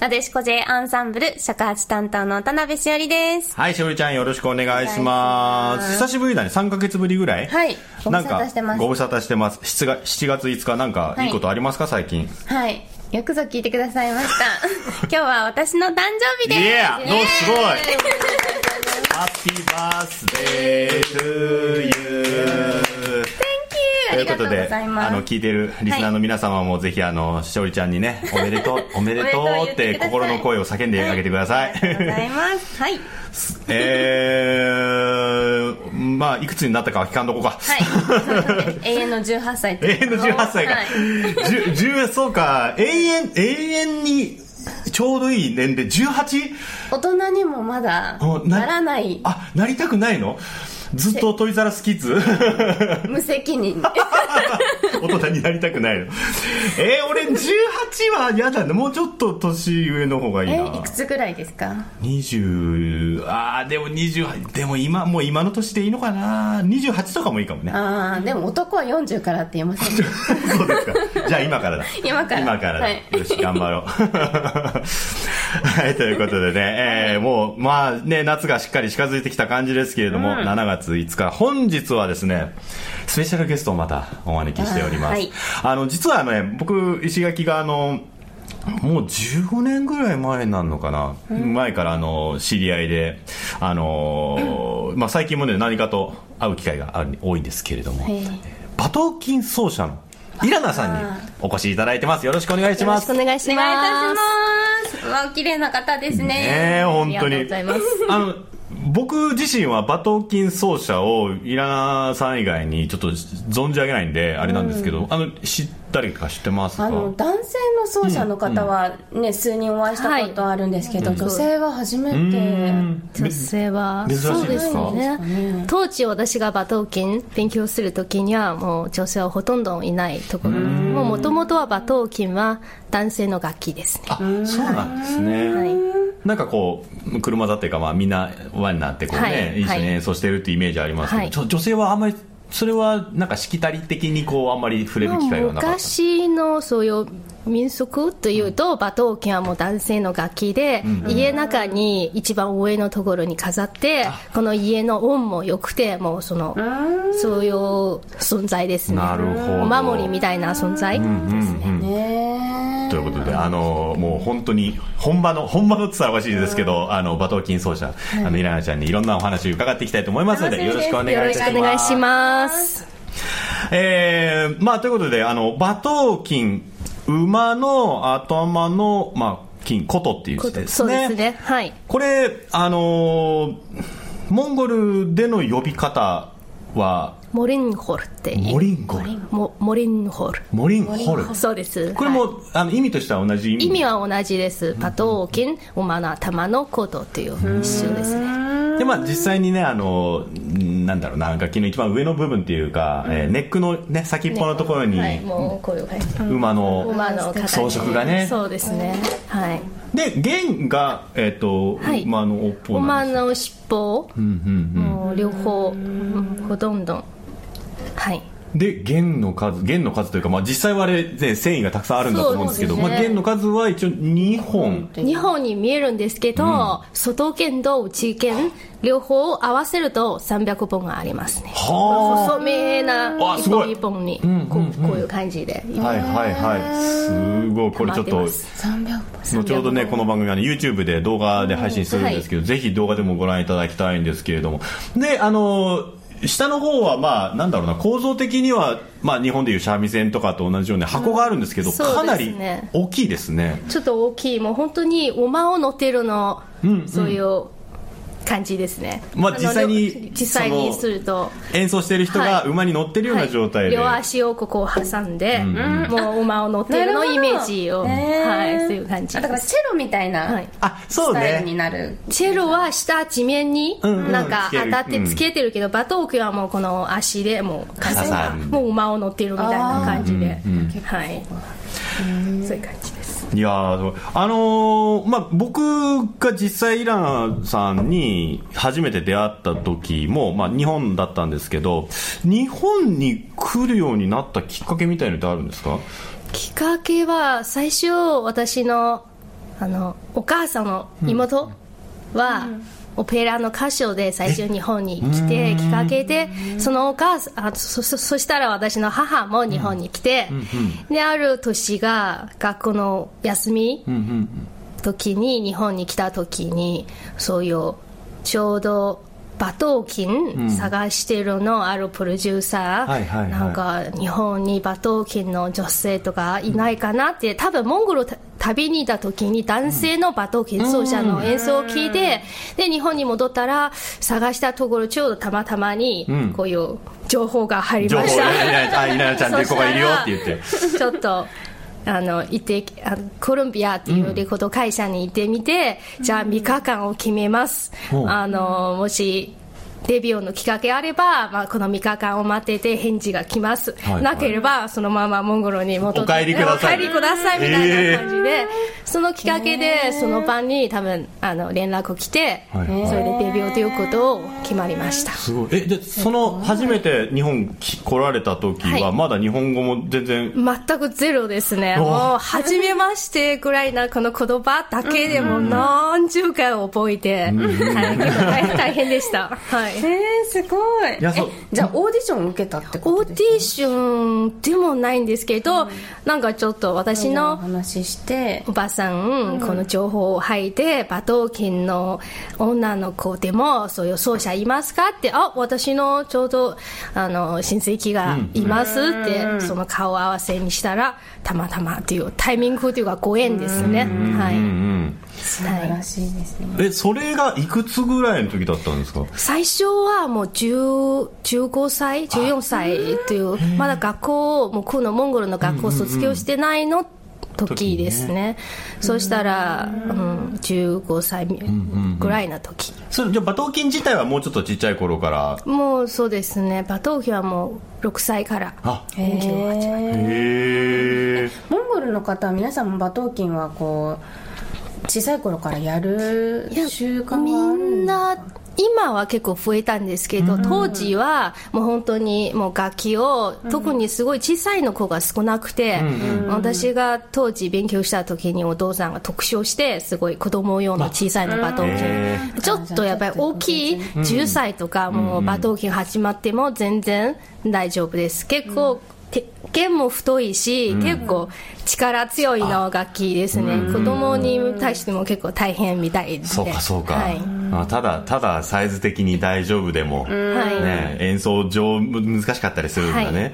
なでしこ J アンサンブル尺八担当の田辺しおりです。はい、しおりちゃんよろしくお願いします。久しぶりだね、3ヶ月ぶりぐらい？はいご無なんか沙汰してますご無沙汰してます。7月 ,7 月5日なんかいいことありますか、最近。はい。よくぞ聞いてくださいました。今日は私の誕生日です。イエーすごいハッピーバースデートゥーユーことで。あの、聞いてるリスナーの皆様もぜひ、あの、しおりちゃんにね、おめでとう、おめでとうって心の声を叫んであげてください。ありがとうございます。はい。えー、まあ、いくつになったかは聞かんとこか。はい。永遠の18歳って永遠の18歳か。はいじゅ10そうか、永遠、永遠にちょうどいい年齢、18? 大人にもまだおならないあ、なりたくないの？ずっとトイザラスキッズ？無責任。大人になりたくないの。えー、俺18は嫌だね。もうちょっと年上の方がいいえ、な。いくつぐらいですか？20、あー、でも20、でも今、もう今の年でいいのかな ?28 とかもいいかもね。ああ、でも男は40からって言いません。そうですか。じゃあ今からだ。今から今からだ。はいよし、頑張ろう。はい、ということでね、えーもう、まあね、夏がしっかり近づいてきた感じですけれども、7月5日、本日はですね、スペシャルゲストをまたお招きしております。あーはい。あの、実はね、僕、石垣があの、もう15年ぐらい前になるのかな、前からあの知り合いで、あのーまあ、最近もね何かと会う機会がある多いんですけれども、はい。馬頭琴奏者のイラナさんにお越しいただいてます。よろしくお願いします。よろしくお願いしお願いいたします。綺麗な方ですね。ねえ本当ありがとうにございます。あの僕自身は馬頭琴奏者をイラナさん以外にちょっと存じ上げないんであれなんですけど、あの知ったりとか知ってますか？あの男性の奏者の方はね、数人お会いしたことあるんですけど、女性は初めうてん。女性は珍しいそうでかですすね。当時私が馬頭琴勉強するときにはもう女性はほとんどいないところ。ももともとは馬頭琴は男性の楽器ですね。あそうなんですね、はいなんかこう車座っていうか、まあ、みんな輪になってこう、ねはい一緒に演奏してるっていうイメージありますけど、はい。ちょ女性はあんまりそれはなんかしきたり的にこうあんまり触れる機会はなかった？昔のそういう民俗というと、馬頭琴はもう男性の楽器で、家の中に一番上のところに飾って、この家の音も良くて、もうその、そういう存在ですね。なるほど。お守りみたいな存在ですね。ねということで、あのもう本当に本場の本場のって言ったらおかしいですけど、あの馬頭琴奏者、あのイラナちゃんにいろんなお話を伺っていきたいと思いますので、よろしくお願いします。えー、まあということで、あの馬頭琴馬の頭のまあ金琴っていう字ですそうね。ですね。はい。これ、あのーモンゴルでの呼び方は、モリンホルってモリンゴル？モモリンホル。モリンホル？そうです。これも、あの意味としては同じ意味？意味は同じです。馬頭琴、馬の頭の琴っていう一緒ですね。で、まあ実際にね、あの、んなんだろうな、楽器の一番上の部分っていうか、えーネックのね、先っぽのところに、はい。馬の馬の形装飾がね。そうですね。はい。で、弦が、えっ、と、はい馬の尾っぽ馬の尻尾、うんうんもう両方、うんほとんど。はい。で弦の数弦の数というか、まあ、実際はあれ、ね、繊維がたくさんあるんだと思うんですけどねまあ、弦の数は一応2本。日本に見えるんですけど、外弦と内弦、両方合わせると300本がありますね。は細めな一あすごい。本一本に、こうこういう感じで。あはいはいはい。すごい。これちょっと溜まってます。300後ほどねこの番組はね YouTube で動画で配信するんですけど、ぜひ動画でもご覧いただきたいんですけれども。であの下の方はまあなんだろうな構造的にはまあ日本でいう三味線とかと同じように箱があるんですけど、そうですね。かなり大きいですね。ちょっと大きい、もう本当に馬を乗ってるの、そういう感じですね。まあ実際に実際にすると。演奏してる人が馬に乗ってるような状態で、はい、両足をここを挟んで、もう馬を乗ってるのイメージを、はい、そういう感じ。だからチェロみたいな、はい、あ、そうね。スタイルになる。チェロは下地面になんか当たってつけてるけど、うん、バトークはもうこの足でもう風がもう馬を乗ってるみたいな感じで、はい。そういう感じ。いやあのー、まあ、僕が実際イランさんに初めて出会った時も、まあ、日本だったんですけど日本に来るようになったきっかけみたいのってあるんですか？きっかけは最初私のあのお母さんの妹は、うんうんオペラの歌手で最初日本に来てきっかけでそのお母さんあそそそしたら私の母も日本に来て、である年が学校の休み時に日本に来た時にそういうちょうど馬頭琴探してるのあるプロデューサー、なんか日本に馬頭琴の女性とかいないかなって、多分モンゴル旅にいた時に男性の馬頭琴奏者の演奏を聞いて、で日本に戻ったら探したところちょうどたまたまにこういう情報が入りました、うん、あ 稲田ちゃんって子がいるよって言ってちょっとあの行ってあコロンビアっていうレコード会社に行って。みて、うん、じゃあ3日間を決めます、あのもしデビューのきっかけあれば、まあ、この3日間を待ってて返事が来ます、はいはい、なければそのままモンゴルに戻ってお帰りください。お帰りくださいみたいな感じで、えー、そのきっかけでその晩に多分あの連絡来て、はい、それでデビューということを決まりました。すごい。えでその初めて日本来られた時はまだ日本語も全然、全くゼロですね。もう初めましてぐらいなこの言葉だけでも何十回覚えて、はい、大変でした。はいえー、すごい。いやじゃあオーディション受けたってことオーディションでもないんですけど、うん、なんかちょっと私の話して。おばさん、うん、この情報を吐いて馬頭琴の女の子でもそういう奏者いますかってあ私のちょうどあの親戚がいますって、うん、その顔合わせにしたらたまたまっていうタイミングというかご縁ですね、はい、素晴らしいですね、えそれがいくつぐらいの時だったんですか？最初はもう15歳14歳というまだ学校もうこのモンゴルの学校卒業してないの、時ですね、ね、そしたら、うん、15歳ぐらいの時、うんうん、それじゃ馬頭琴自体はもうちょっとちっちゃい頃から？もうそうですね。馬頭琴はもう6歳から。勉強を始めてモンゴルの方は皆さんも馬頭琴はこう小さい頃からやる習慣があるみんな今は結構増えたんですけど、当時はもう本当にもう楽器を、特にすごい小さいの子が少なくて、私が当時勉強した時にお父さんが特徴して、すごい子供用の小さいのバトン琴。ちょっとやっぱり大きい10歳とかもうバトン琴始まっても全然大丈夫です。結構、弦も太いし、うん、結構力強いの楽器ですね。子供に対しても結構大変みたいで。そうかそうか、はい、あただただサイズ的に大丈夫でも、ね、演奏上難しかったりするんだね、はい、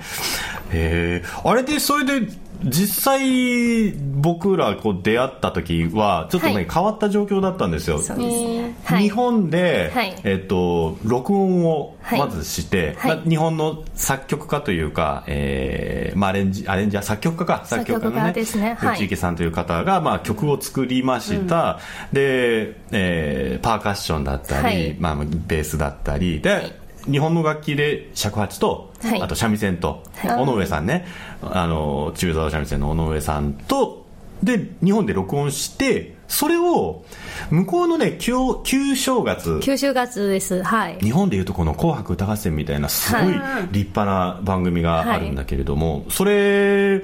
へあれでそれで実際僕らこう出会った時はちょっとね、はい、変わった状況だったんですよ、ね、日本で、はい、えっと、録音をまずして、はい、まあ、日本の作曲家というか、えーまあ、アレンジアレンジャー作曲家か。作曲家のねですね、内池さんという方が、まあ、曲を作りました、うん、で、えー、パーカッションだったり、まあ、ベースだったり。で、日本の楽器で尺八と、はい、あと三味線と、はい、尾上さんね。あの中沢三味線の尾上さんとで日本で録音してそれを向こうのね旧旧正月。旧正月です。はい。日本でいうとこの「紅白歌合戦」みたいなすごい立派な番組があるんだけれども、はい、それ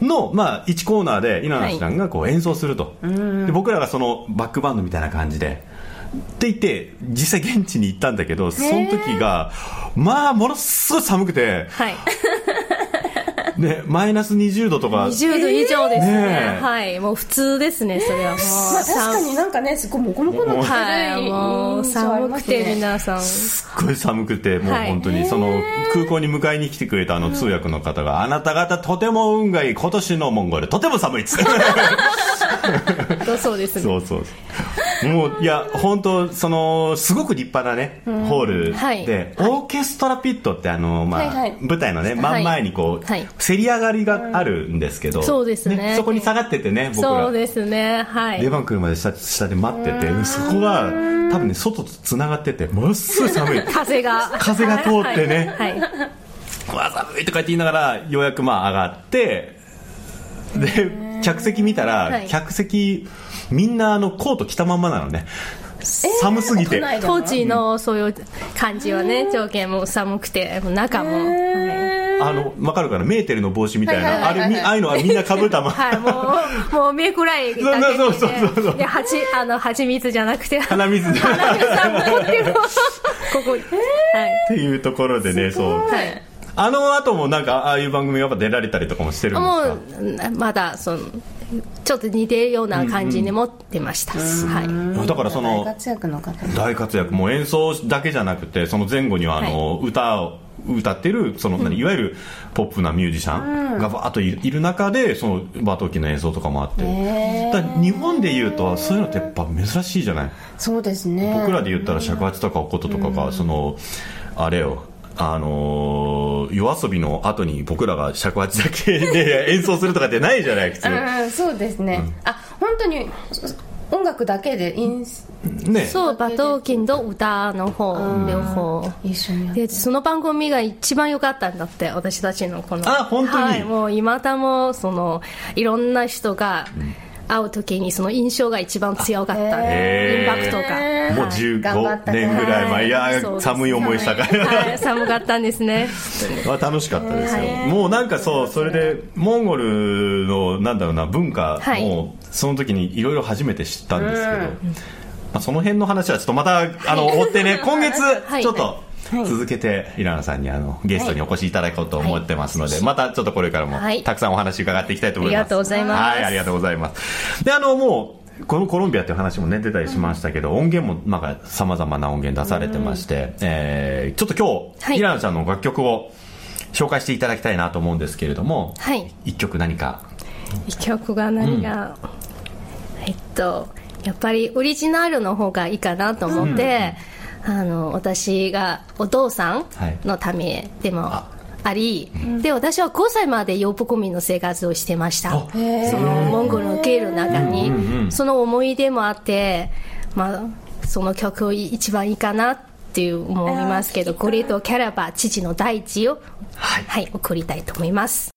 の、まあ、1コーナーで稲田さんがこう演奏すると、はい、で僕らがそのバックバンドみたいな感じでって言って実際現地に行ったんだけどその時がまあものすごい寒くて、はい、ね、マイナス20度とか。20度以上ですね、ね、はい。もう普通ですねそれは。もう、まあ、確かになんかねすごいもこもこのはい。もう寒くて皆さん。すっごい寒くてもう本当にその空港に迎えに来てくれたあの通訳の方が、あなた方とても運がいい今年のモンゴルとても寒いっつって。そうですね。そうそうもういや本当そのすごく立派なね、ホールで、はい。オーケストラピットってあの、まあはいはい。舞台のね真ん前にこう、はい。せり上がりがあるんですけど、そうですね。そこに下がっててね僕ら。そうですね。はい。出番来るまで下下で待っててそこが多分ね外とつながっててものすごい寒い。風が。風が通ってね。はい、はいわ寒いとか言って言いながらようやくまあ上がってで客席見たら、はい。客席みんなあのコート着たまんまなのね。寒すぎて、当時のそういう感じはね条件も寒くて中も、はい。あの分かるかな？メーテルの帽子みたいな、はいはいはいはい。あれみああいうのはみんなかぶったまま、はい、もう、もう目くらいだけで、そうそうそうそう。そうで、はち、あの、蜂蜜じゃなくて、鼻水。でっ鼻水さんも持ってる。ここ。に。ていうところでねそう。はい。はい。あの後もなんかああいう番組やっぱ出られたりとかもしてるんですか？もう、まだ、その、ちょっと似てるような感じに持ってました。はい。だからその大活躍の方。大活躍もう演奏だけじゃなくてその前後にはあの、歌を歌ってるその、何いわゆるポップなミュージシャンがバーッといる中でそのバトーキの演奏とかもあって、日本でいうとそういうのってやっぱ珍しいじゃない？そうですね。僕らで言ったら尺八とかお琴とかが、そのあれよあのー夜遊びの後に僕らが尺八だけで演奏するとかってないじゃない普通。うんそうですね、あ本当に音楽だけでインスねそう、バトーキンと歌の方、両方。で、その番組が一番良かったんだって、私たちのこの。あ本当に。はい、もう今だも、その、いろんな人が会う時にその印象が一番強かった。インパクトが。もうはい。頑張ったね15年ぐらい前、い、やそうです寒い思いしたから、はい、寒かったんですね。は楽しかったですよ、もうなんかそうそれでモンゴルのなんだろうな文化はい。もその時にいろいろ初めて知ったんですけど、まあ、その辺の話はちょっとまたあの追ってね 今月はい。ちょっと続けてイラナさんにあのゲストにお越しいただこうと思ってますので、またちょっとこれからもはい。たくさんお話伺っていきたいと思います、ありがとうございます。はいありがとうございます。であのもうこのコロンビアっていう話もね出たりしましたけど、音源もなんか様々な音源出されてまして、えーちょっと今日、はい。イラナちゃんの楽曲を紹介していただきたいなと思うんですけれども、はい。一曲何か？一曲が何が、えっとやっぱりオリジナルの方がいいかなと思って、あの私がお父さんのためでもあり、で私は5歳までヨープコミの生活をしてました。あそのモンゴルの経路の中に、その思い出もあって、まあ、その曲一番いいかなっていう思いますけどこれとキャラバ父の大地を、はい。はい、送りたいと思います。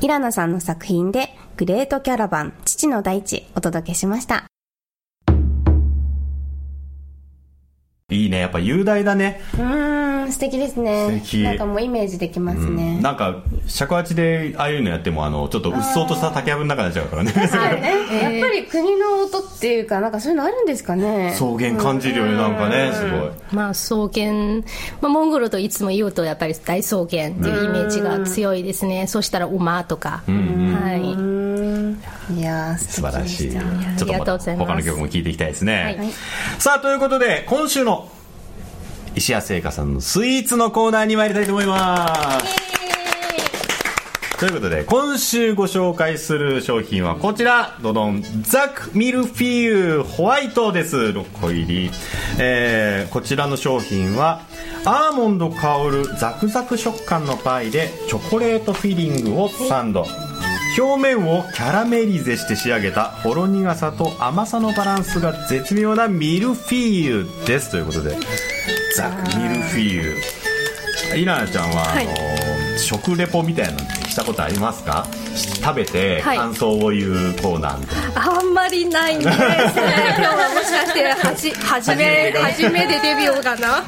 イラナさんの作品で「グレートキャラバン父の大地」お届けしましたいいね。やっぱ雄大だね。うーん素敵ですね。素敵。なんかもうイメージできますね、なんか尺八でああいうのやってもあのちょっとうっそうとした竹やぶの中になっちゃうからね。えやっぱり国の音っていうかなんかそういうのあるんですかね。草原感じるよねなんかねすごい。まあ、草原、まあ、モンゴルといつも言うとやっぱり大草原っていうイメージが強いですね、そしたら馬とか、はうい、いやー素素晴らしい。ちょっとま他の曲も聴いていきたいですね、はい。さあということで今週の石谷製菓さんのスイーツのコーナーに参りたいと思います。ということで今週ご紹介する商品はこちら。ドドンザクミルフィーユホワイトです。6個入り、えーこちらの商品はアーモンド香るザクザク食感のパイでチョコレートフィリングをサンド表面をキャラメリゼして仕上げたほろ苦さと甘さのバランスが絶妙なミルフィーユです。ということでザミルフィーユ。イラナちゃんは、はい。あの食レポみたいなのってしたことありますか？食べてはい。感想を言うコーナーみたいな、あんまりないんですね今日はもしかしてはじ初め初めてデビューかな？は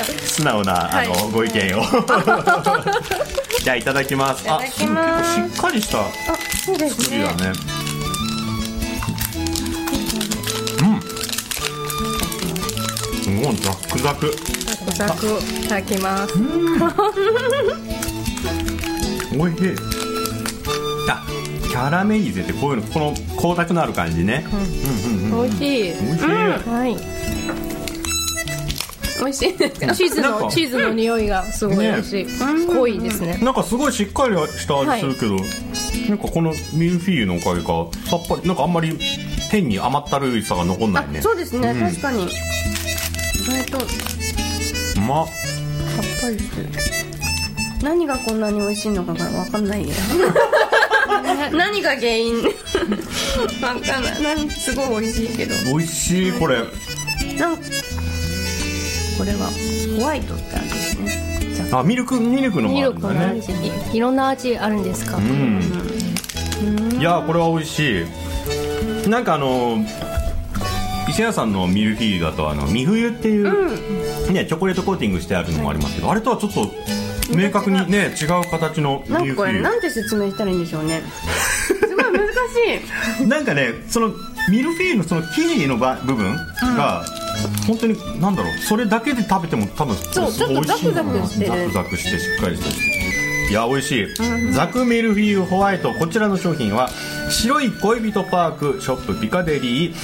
い素直な、あのはい。ご意見を。じゃあいただきます。いただきます。あ結構しっかりした作りだね。うん。もうザック。ザクザク。いただきます。おいしい。あキャラメリゼってこういうのこの光沢のある感じね、美味しい。おいしい、はい。美味しいですか？チーズのチーズの匂いがすごい美味しい、濃いですね。なんかすごいしっかりした味するけど、なんかこのミルフィーユのおかげかさっぱりなんかあんまり天に甘ったるいさが残んないね。そうですね、確かに。意外と。うまっ。さっぱりしてる。何がこんなに美味しいのかが分かんないよ何が原因？分かんない。なんすごい美味しいけど。美味しいこれ。なんこれはホワイトってあるんですね。あ。ミルクミルクのもミルあるんだね。クの味。いいろんな味あるんですか、うん。いやこれは美味しい。なんかあの石屋さんのミルフィーユだとあの三冬っていう、ねチョコレートコーティングしてあるのもありますけど、あれとはちょっと明確にね違う形のミなんかこれなんて説明したらいいんでしょうね。すごい難しい。なんかねそのミルフィーユのその生地のば部分が、本当になんだろう。それだけで食べても多分そうちょっとザクザクしてる。ザクザクしてしっかりしてるいや美味しい、ザクミルフィーユホワイト。こちらの商品は白い恋人パークショップピカデリー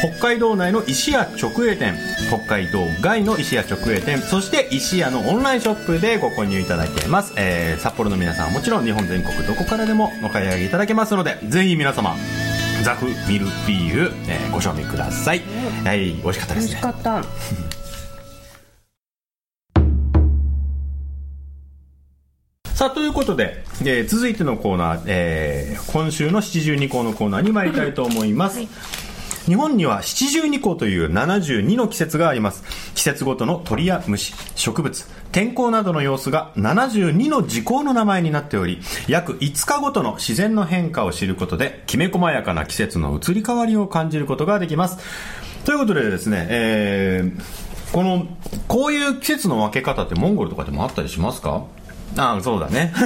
北海道内の石屋直営店。北海道外の石屋直営店。そして石屋のオンラインショップでご購入いただけます、えー札幌の皆さんはもちろん日本全国どこからでもお買い上げいただけますのでぜひ皆様ザクミルフィーユ、えーご賞味ください、はい。美味しかったで美味しすねかった。さあということで、えー続いてのコーナー、えー今週の七十二項のコーナーに参りたいと思います、日本には七十二項という72の季節があります。季節ごとの鳥や虫植物天候などの様子が72の時効の名前になっており約5日ごとの自然の変化を知ることできめ細やかな季節の移り変わりを感じることができます。ということでですね、えーこのこういう季節の分け方ってモンゴルとかでもあったりしますか？ああそうだね。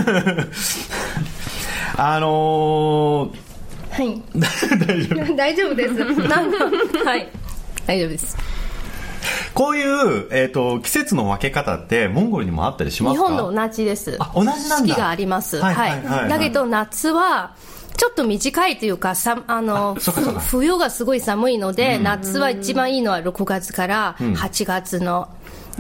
あのー、はい。大丈夫。大丈夫です。なんかはい。大丈夫です。こういう、えー、と季節の分け方ってモンゴルにもあったりしますか？日本と同じです。あ同じなんだ。四季があります。はいはいはい。はいだけど夏はちょっと短いというかさあの冬がすごい寒いので、夏は一番いいのは6月から8月の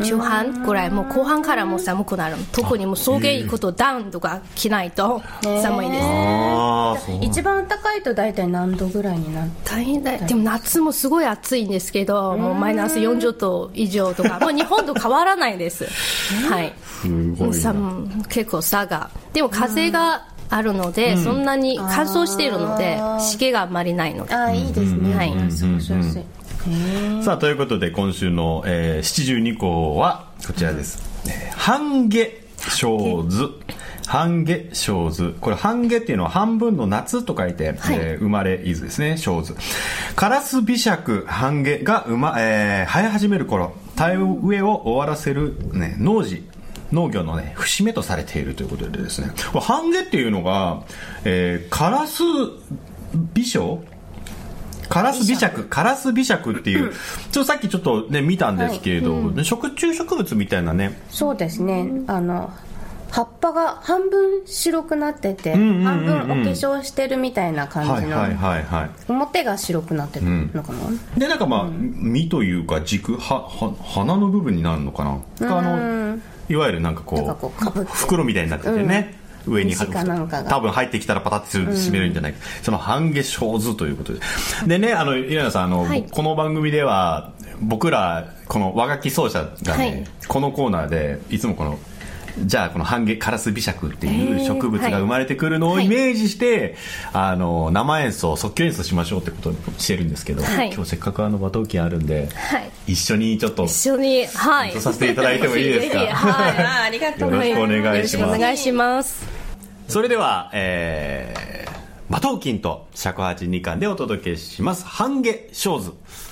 中半ぐらい、もう後半からもう寒くなる。特にもう草原行くとダウンとか着ないと寒いです、一番暖かいと大体何度ぐらいになる大変だよでも夏もすごい暑いんですけどもうマイナス40度以上とか。もう日本と変わらないです。はい。結構差がでも風があるので、そんなに乾燥しているので湿気があんまりないので。ああいいですね、はい。あ過ごしやすい、さあということで今週の、えー、七十二項はこちらです、えー半夏生図。半夏生図。これ半夏っていうのは半分の夏と書いて、はい。えー生まれいずですね生図。カラス美釈半夏が生ま、えー生え始める頃田植えを終わらせる、ね、農事農業のね節目とされているということでですね。これ半夏っていうのが、えーカラス美書カラス美釈カラス美釈っていう、ちょっとさっきちょっとね見たんですけれど、食虫植物みたいなね。そうですね。あの葉っぱが半分白くなってて、んうんうんうん。半分お化粧してるみたいな感じの、はいはいはいはい。表が白くなってるのかな、でなんかまあ、実というか軸はは花の部分になるのかながあのいわゆるなんかこう袋みたいになっててね、上に多分入ってきたらパタッてする閉めるんじゃないか、その半夏生図ということで。でねあのイラナさんあの、はい。この番組では僕らこの和楽器奏者がね、はい。このコーナーでいつもこのじゃあこの半夏カラス美釈っていうえー植物が生まれてくるのをはい。イメージして、あの生演奏即興演奏しましょうってことをしてるんですけど、はい。今日せっかくあの馬頭琴あるんで、はい。一緒にちょっと一緒にはい。させていただいてもいいですか？はい。ありがとうよろしくお願いしよろますしくお願いしますそれでは、えー、馬頭琴と尺八二巻でお届けします。半夏生図「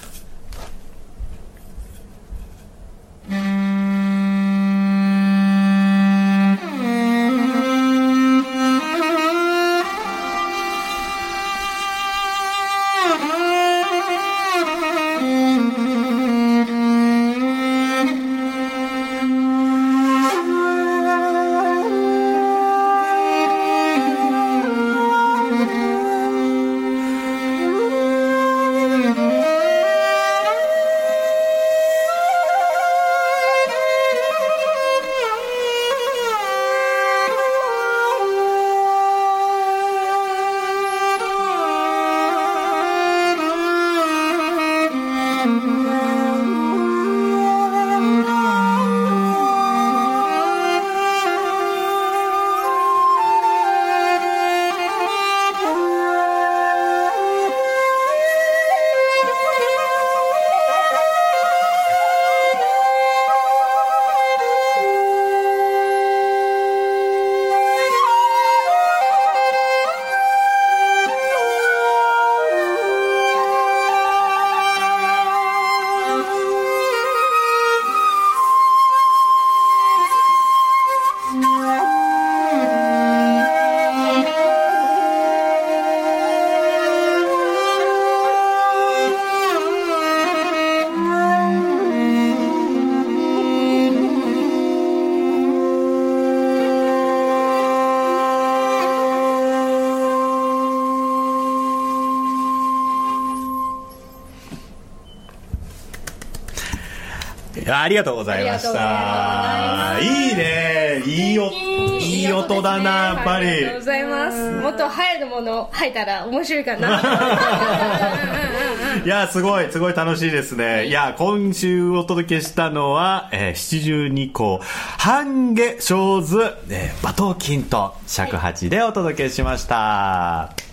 ありがとうございました。いいね。いいお、いい音だな、やっぱり。ありがとうございます。もっと入るもの入ったら面白いかな。いや、すごい、すごい楽しいですね。いや、今週お届けしたのは、えー、七十二校、半下小図、えー、馬頭金と尺八でお届けしました。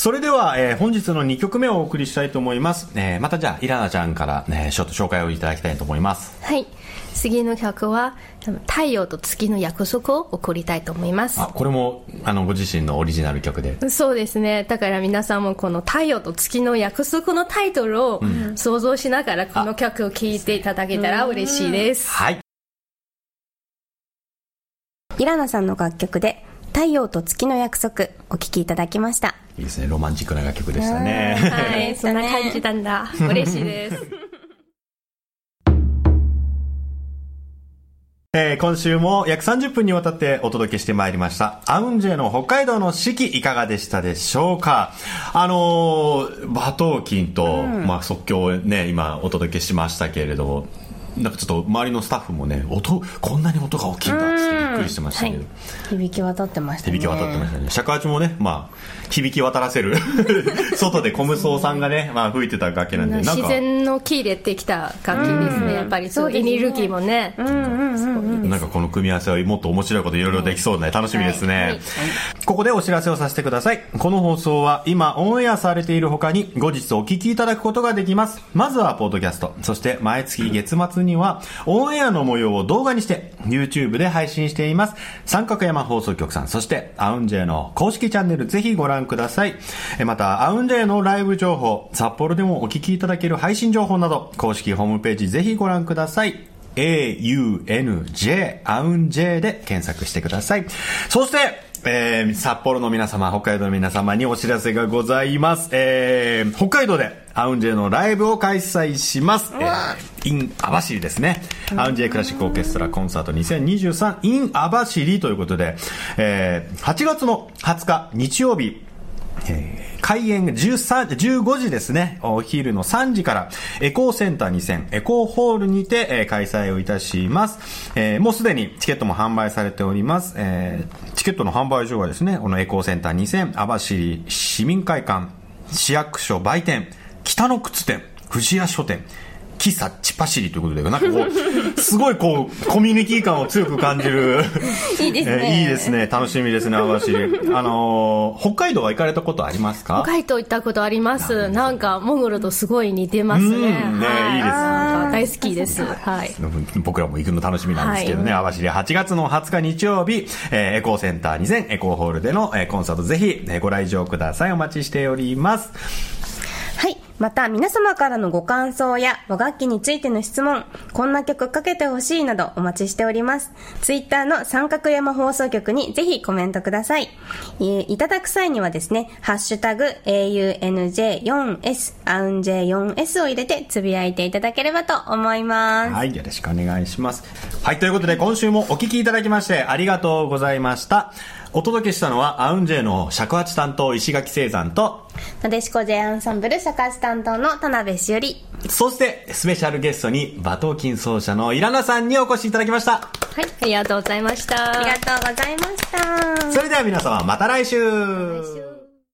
それでは、えー本日の2曲目をお送りしたいと思います。えーまたじゃあ、イラナちゃんから、ね、ちょっと紹介をいただきたいと思います。はい。次の曲は、多分太陽と月の約束を送りたいと思います。あ、これも、あの、ご自身のオリジナル曲で。そうですね。だから皆さんもこの太陽と月の約束のタイトルを想像しながらこの曲を聴いていただけたら嬉しいです。はい。イラナさんの楽曲で「太陽と月の約束」お聴きいただきましたいいですね。ロマンチックな楽曲でしたね。はい、そんな感じなんだ。嬉しいです。えー今週も約30分にわたってお届けしてまいりました。アウンジェの北海道の四季いかがでしたでしょうかあのー、馬頭琴と、まあ即興をね、今お届けしましたけれども、なんかちょっと周りのスタッフもね、音、こんなに音が大きいんだってびっくりしてましたけど、響き渡ってましたね。響き渡ってましたね。尺八もね、まあ、響き渡らせる、外でコムソーさんがね、まあ吹いてた楽器なんで、なん自か、然の木でできた楽器ですね。やっぱりそう、エネルギーもね。なんかこの組み合わせはもっと面白いこといろいろできそうで楽しみですね。ここでお知らせをさせてください。この放送は今オンエアされている他に後日お聞きいただくことができます。まずはポッドキャスト、そして毎月月末にはオンエアの模様を動画にして YouTube で配信しています。三角山放送局さん、そしてアウンジェの公式チャンネルぜひご覧ください。えまた、アウンジェのライブ情報、札幌でもお聞きいただける配信情報など、公式ホームページぜひご覧ください。AUNJ、アウン J で検索してください。そして、えー、札幌の皆様、北海道の皆様にお知らせがございます。えー、北海道でアウンジェのライブを開催します。えー、in 網走ですね。アウンジェクラシックオーケストラコンサート2023 in 網走ということで、えー、8月の20日日曜日、えー開演13 15時ですね。お昼の3時から、エコーセンター2000、エコーホールにて、えー開催をいたします。えーもうすでにチケットも販売されております。えーチケットの販売所はですね、このエコーセンター2000、網走市民会館、市役所売店、北の靴店、藤屋書店、喫茶チパシリということで、なんかこう、すごいこう、コミュニティ感を強く感じる。いいですねえーいいですね。楽しみですね、網走。あのー北海道は行かれたことありますか？北海道行ったことあります。なんか、モンゴルとすごい似てますね。うんねはいいいです大好きです。はい。僕らも行くの楽しみなんですけどね、は網走8月の20日日曜日、えーエコーセンター2000エコーホールでの、えーコンサートぜひ、えーご来場ください。お待ちしております。また、皆様からのご感想や和楽器についての質問、こんな曲かけてほしいなどお待ちしております。ツイッターの三角山放送局にぜひコメントください。えいただく際にはですね、ハッシュタグ AUNJ4S、アウン J4S を入れてつぶやいていただければと思います。はい、よろしくお願いします。はい、ということで今週もお聞きいただきましてありがとうございました。お届けしたのはアウンジェの尺八担当石垣聖山と、なでしこ J アンサンブル尺八担当の田辺しおり。そしてスペシャルゲストに馬頭琴奏者のイラナさんにお越しいただきました。はい、ありがとうございました。ありがとうございました。それでは皆様また来週来週